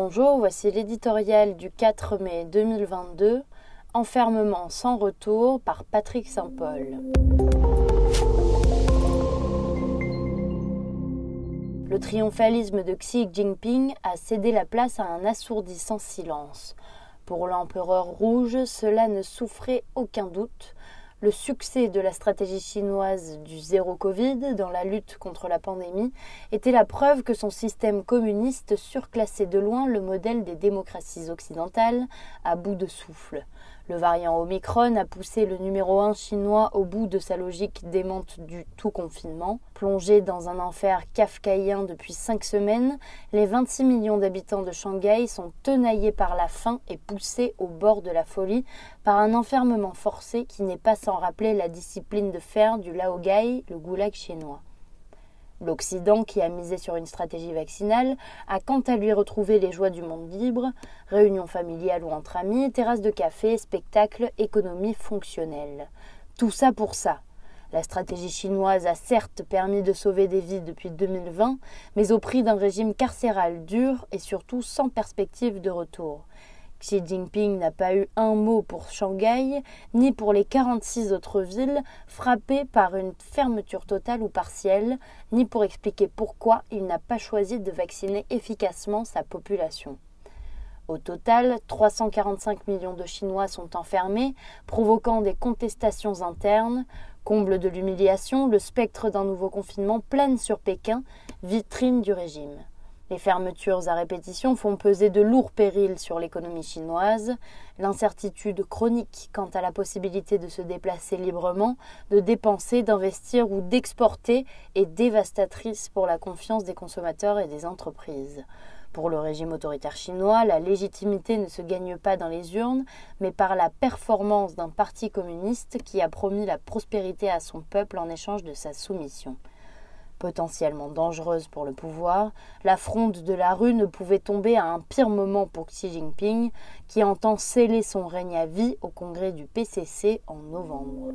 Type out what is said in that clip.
Bonjour, voici l'éditorial du 4 mai 2022, Enfermement sans retour par Patrick Saint-Paul. Le triomphalisme de Xi Jinping a cédé la place à un assourdissant silence. Pour l'empereur rouge, cela ne souffrait aucun doute le succès de la stratégie chinoise du zéro Covid dans la lutte contre la pandémie était la preuve que son système communiste surclassait de loin le modèle des démocraties occidentales à bout de souffle. Le variant Omicron a poussé le numéro 1 chinois au bout de sa logique démente du tout confinement. Plongé dans un enfer kafkaïen depuis cinq semaines, les 26 millions d'habitants de Shanghai sont tenaillés par la faim et poussés au bord de la folie par un enfermement forcé qui n'est pas rappeler la discipline de fer du Laogai, le goulag chinois. L'Occident, qui a misé sur une stratégie vaccinale, a quant à lui retrouvé les joies du monde libre, réunions familiales ou entre amis, terrasses de café, spectacles, économie fonctionnelle. Tout ça pour ça. La stratégie chinoise a certes permis de sauver des vies depuis 2020, mais au prix d'un régime carcéral dur et surtout sans perspective de retour. Xi Jinping n'a pas eu un mot pour Shanghai, ni pour les 46 autres villes frappées par une fermeture totale ou partielle, ni pour expliquer pourquoi il n'a pas choisi de vacciner efficacement sa population. Au total, 345 millions de Chinois sont enfermés, provoquant des contestations internes. Comble de l'humiliation, le spectre d'un nouveau confinement plane sur Pékin, vitrine du régime. Les fermetures à répétition font peser de lourds périls sur l'économie chinoise. L'incertitude chronique quant à la possibilité de se déplacer librement, de dépenser, d'investir ou d'exporter est dévastatrice pour la confiance des consommateurs et des entreprises. Pour le régime autoritaire chinois, la légitimité ne se gagne pas dans les urnes, mais par la performance d'un parti communiste qui a promis la prospérité à son peuple en échange de sa soumission potentiellement dangereuse pour le pouvoir, la fronde de la rue ne pouvait tomber à un pire moment pour Xi Jinping, qui entend sceller son règne à vie au congrès du PCC en novembre.